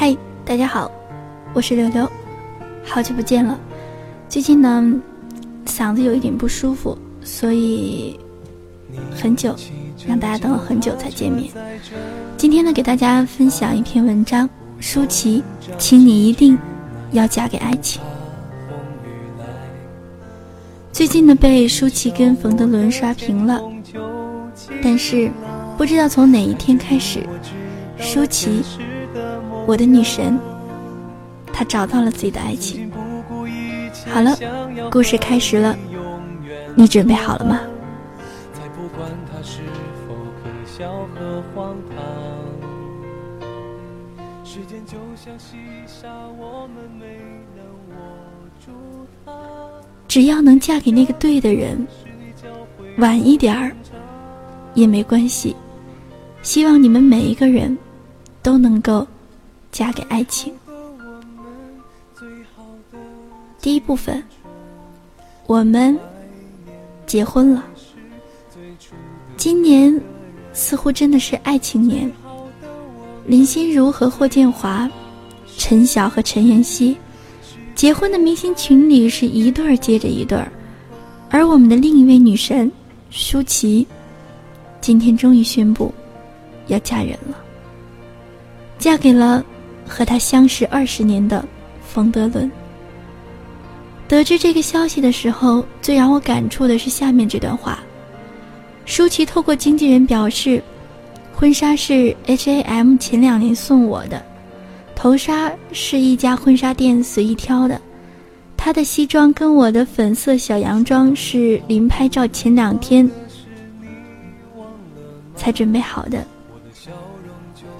嗨，大家好，我是柳柳，好久不见了。最近呢，嗓子有一点不舒服，所以很久让大家等了很久才见面。今天呢，给大家分享一篇文章，舒淇，请你一定要嫁给爱情。最近呢，被舒淇跟冯德伦刷屏了，但是不知道从哪一天开始，舒淇。我的女神，她找到了自己的爱情。好了，故事开始了，你准备好了吗？时间就像细沙，我们没能只要能嫁给那个对的人，晚一点儿也没关系。希望你们每一个人都能够。嫁给爱情。第一部分，我们结婚了。今年似乎真的是爱情年。林心如和霍建华，陈晓和陈妍希，结婚的明星群里是一对儿接着一对儿。而我们的另一位女神舒淇，今天终于宣布要嫁人了，嫁给了。和他相识二十年的冯德伦，得知这个消息的时候，最让我感触的是下面这段话：舒淇透过经纪人表示，婚纱是 H A M 前两年送我的，头纱是一家婚纱店随意挑的，她的西装跟我的粉色小洋装是临拍照前两天才准备好的。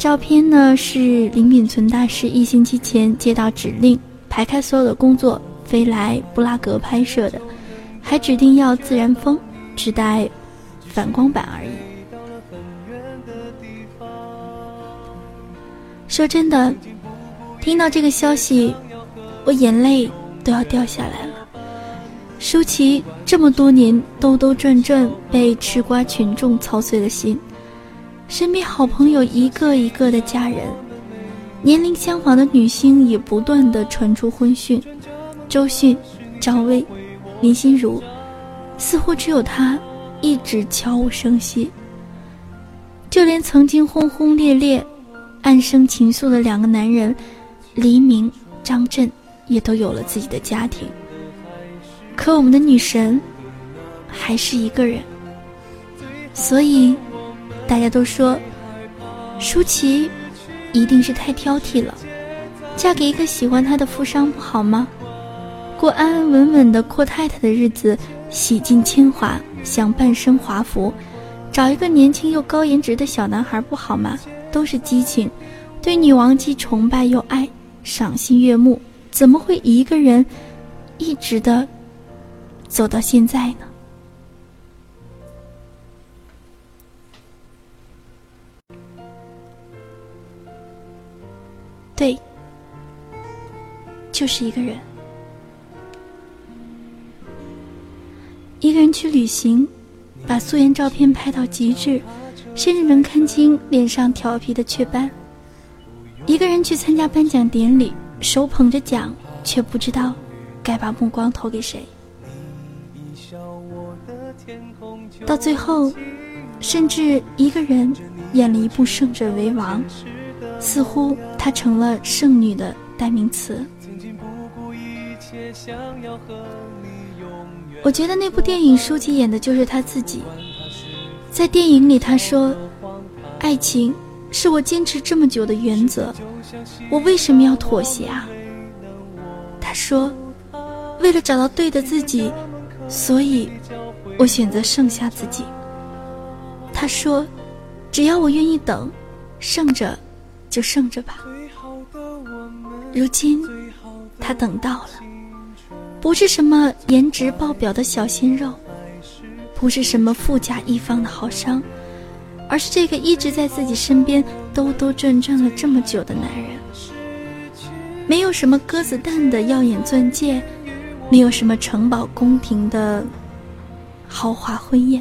照片呢是林敏存大师一星期前接到指令，排开所有的工作，飞来布拉格拍摄的，还指定要自然风，只带反光板而已。说真的，听到这个消息，我眼泪都要掉下来了。舒淇这么多年兜兜转转，被吃瓜群众操碎了心。身边好朋友一个一个的嫁人，年龄相仿的女星也不断的传出婚讯，周迅、赵薇、林心如，似乎只有她一直悄无声息。就连曾经轰轰烈烈、暗生情愫的两个男人，黎明、张震，也都有了自己的家庭。可我们的女神，还是一个人，所以。大家都说，舒淇一定是太挑剔了，嫁给一个喜欢她的富商不好吗？过安安稳稳的阔太太的日子，洗尽铅华，享半生华服，找一个年轻又高颜值的小男孩不好吗？都是激情，对女王既崇拜又爱，赏心悦目，怎么会一个人一直的走到现在呢？对，就是一个人，一个人去旅行，把素颜照片拍到极致，甚至能看清脸上调皮的雀斑；一个人去参加颁奖典礼，手捧着奖，却不知道该把目光投给谁。到最后，甚至一个人演了一部《胜者为王》。似乎她成了剩女的代名词。我觉得那部电影舒淇演的就是她自己。在电影里，她说：“爱情是我坚持这么久的原则，我为什么要妥协啊？”她说：“为了找到对的自己，所以我选择剩下自己。”她说：“只要我愿意等，剩着。”就剩着吧。如今，他等到了，不是什么颜值爆表的小鲜肉，不是什么富甲一方的好商，而是这个一直在自己身边兜兜转转了这么久的男人。没有什么鸽子蛋的耀眼钻戒，没有什么城堡宫廷的豪华婚宴，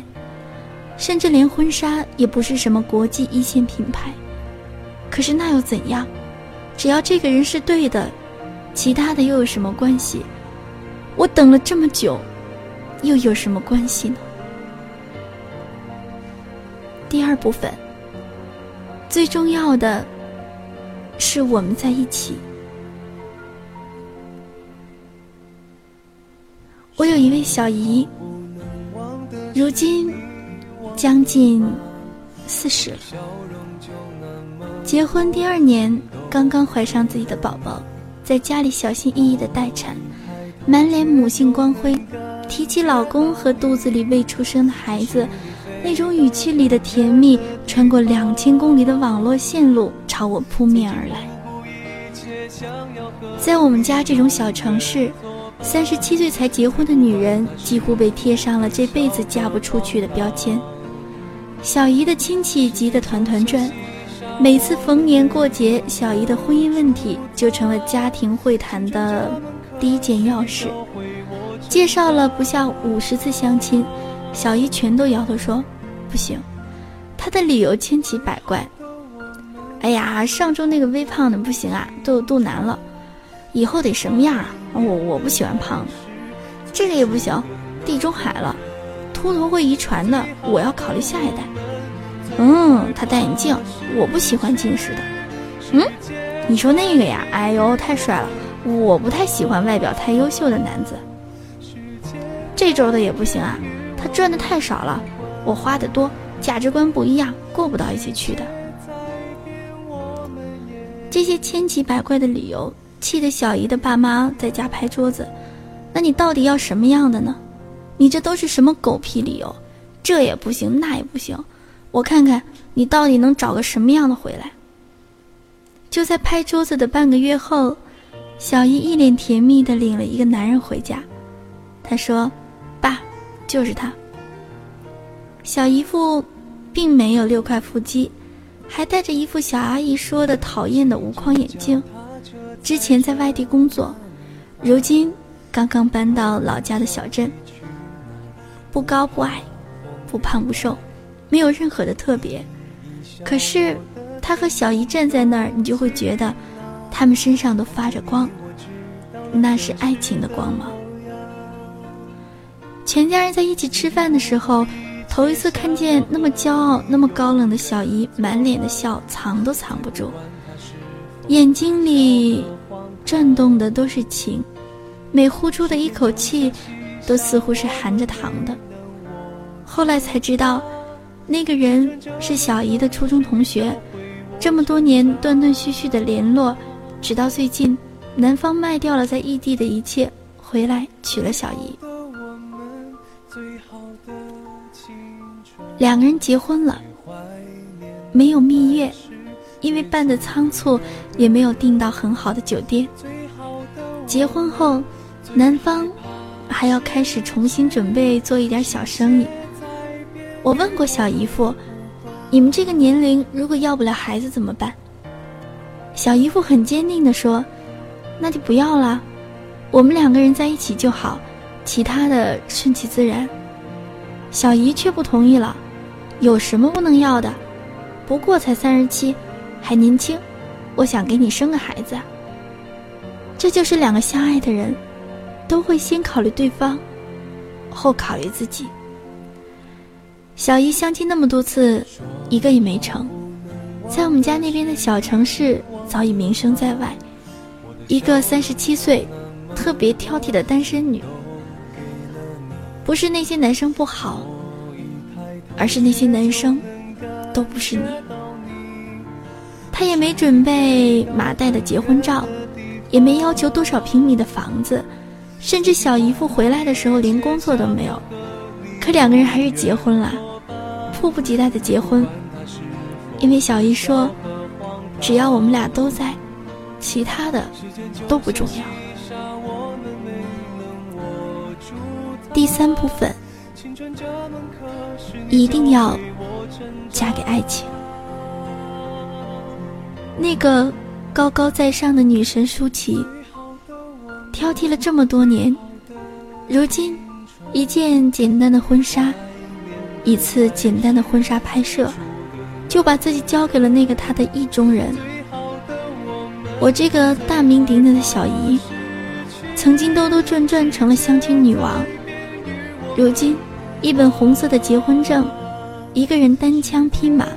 甚至连婚纱也不是什么国际一线品牌。可是那又怎样？只要这个人是对的，其他的又有什么关系？我等了这么久，又有什么关系呢？第二部分，最重要的是我们在一起。我有一位小姨，如今将近四十了，结婚第二年，刚刚怀上自己的宝宝，在家里小心翼翼的待产，满脸母性光辉，提起老公和肚子里未出生的孩子。那种语气里的甜蜜，穿过两千公里的网络线路，朝我扑面而来。在我们家这种小城市，三十七岁才结婚的女人几乎被贴上了这辈子嫁不出去的标签。小姨的亲戚急得团团转，每次逢年过节，小姨的婚姻问题就成了家庭会谈的第一件要事。介绍了不下五十次相亲。小姨全都摇头说：“不行。”她的理由千奇百怪。哎呀，上周那个微胖的不行啊，都有肚腩了，以后得什么样啊？我我不喜欢胖的。这个也不行，地中海了，秃头会遗传的，我要考虑下一代。嗯，他戴眼镜，我不喜欢近视的。嗯，你说那个呀？哎呦，太帅了，我不太喜欢外表太优秀的男子。这周的也不行啊。他赚的太少了，我花的多，价值观不一样，过不到一起去的。这些千奇百怪的理由，气得小姨的爸妈在家拍桌子。那你到底要什么样的呢？你这都是什么狗屁理由？这也不行，那也不行，我看看你到底能找个什么样的回来。就在拍桌子的半个月后，小姨一脸甜蜜地领了一个男人回家。她说：“爸。”就是他。小姨夫，并没有六块腹肌，还戴着一副小阿姨说的讨厌的无框眼镜。之前在外地工作，如今刚刚搬到老家的小镇。不高不矮，不胖不瘦，没有任何的特别。可是他和小姨站在那儿，你就会觉得，他们身上都发着光，那是爱情的光芒。全家人在一起吃饭的时候，头一次看见那么骄傲、那么高冷的小姨，满脸的笑，藏都藏不住，眼睛里转动的都是情，每呼出的一口气，都似乎是含着糖的。后来才知道，那个人是小姨的初中同学，这么多年断断续续的联络，直到最近，男方卖掉了在异地的一切，回来娶了小姨。两个人结婚了，没有蜜月，因为办的仓促，也没有订到很好的酒店。结婚后，男方还要开始重新准备做一点小生意。我问过小姨夫：“你们这个年龄，如果要不了孩子怎么办？”小姨夫很坚定地说：“那就不要了，我们两个人在一起就好，其他的顺其自然。”小姨却不同意了。有什么不能要的？不过才三十七，还年轻。我想给你生个孩子。这就是两个相爱的人，都会先考虑对方，后考虑自己。小姨相亲那么多次，一个也没成。在我们家那边的小城市，早已名声在外。一个三十七岁，特别挑剔的单身女。不是那些男生不好。而是那些男生，都不是你。他也没准备马代的结婚照，也没要求多少平米的房子，甚至小姨夫回来的时候连工作都没有。可两个人还是结婚了，迫不及待的结婚。因为小姨说，只要我们俩都在，其他的都不重要。第三部分。一定要嫁给爱情。那个高高在上的女神舒淇，挑剔了这么多年，如今一件简单的婚纱，一次简单的婚纱拍摄，就把自己交给了那个他的意中人。我这个大名鼎鼎的小姨，曾经兜兜转转成了相亲女王，如今，一本红色的结婚证，一个人单枪匹马，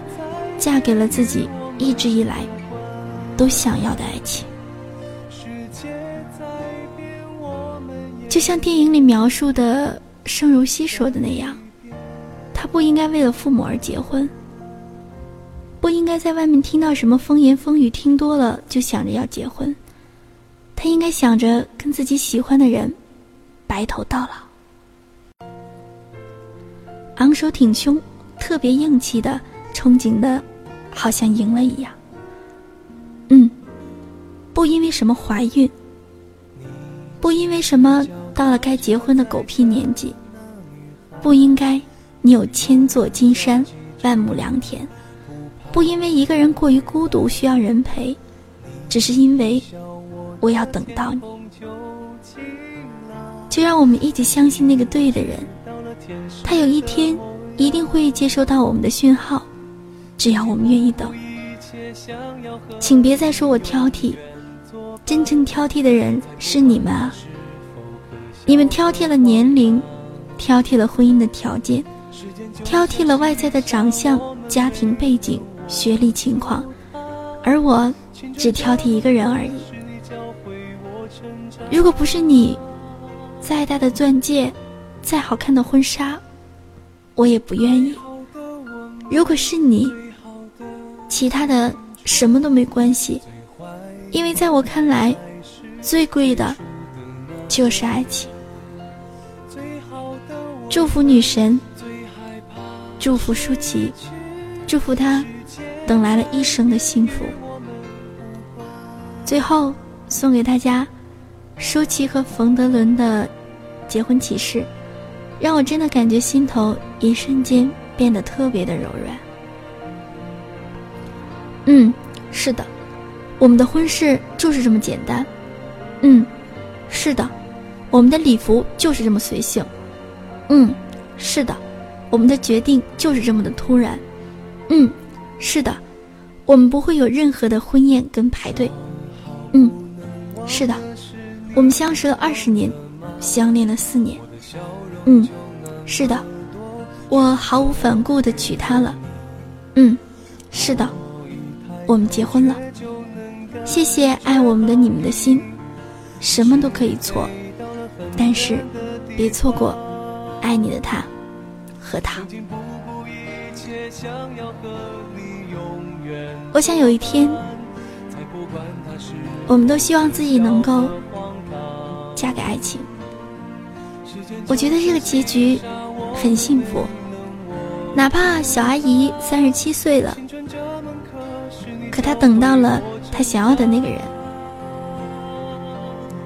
嫁给了自己一直以来都想要的爱情。就像电影里描述的盛如熙说的那样，他不应该为了父母而结婚。不应该在外面听到什么风言风语，听多了就想着要结婚。他应该想着跟自己喜欢的人白头到老。昂首挺胸，特别硬气的，憧憬的，好像赢了一样。嗯，不因为什么怀孕，不因为什么到了该结婚的狗屁年纪，不应该你有千座金山，万亩良田。不因为一个人过于孤独需要人陪，只是因为我要等到你。就让我们一起相信那个对的人，他有一天一定会接收到我们的讯号，只要我们愿意等。请别再说我挑剔，真正挑剔的人是你们啊！你们挑剔了年龄，挑剔了婚姻的条件，挑剔了外在的长相、家庭背景。学历情况，而我只挑剔一个人而已。如果不是你，再大的钻戒，再好看的婚纱，我也不愿意。如果是你，其他的什么都没关系，因为在我看来，最贵的就是爱情。祝福女神，祝福舒淇，祝福她。等来了一生的幸福。最后送给大家，舒淇和冯德伦的结婚启事，让我真的感觉心头一瞬间变得特别的柔软。嗯，是的，我们的婚事就是这么简单。嗯，是的，我们的礼服就是这么随性。嗯，是的，我们的决定就是这么的突然。嗯。是的，我们不会有任何的婚宴跟排队。嗯，是的，我们相识了二十年，相恋了四年。嗯，是的，我毫无反顾的娶她了。嗯，是的，我们结婚了。谢谢爱我们的你们的心，什么都可以错，但是别错过爱你的他和他。我想有一天，我们都希望自己能够嫁给爱情。我觉得这个结局很幸福，哪怕小阿姨三十七岁了，可她等到了她想要的那个人；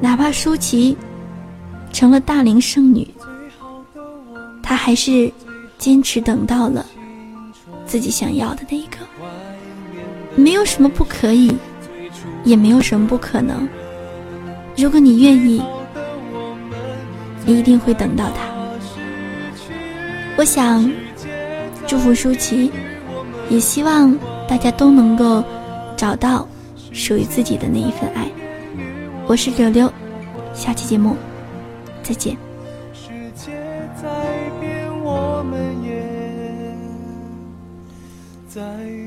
哪怕舒淇成了大龄剩女，她还是坚持等到了自己想要的那一个。没有什么不可以，也没有什么不可能。如果你愿意，你一定会等到他。我想祝福舒淇，也希望大家都能够找到属于自己的那一份爱。我是柳柳，下期节目再见。在。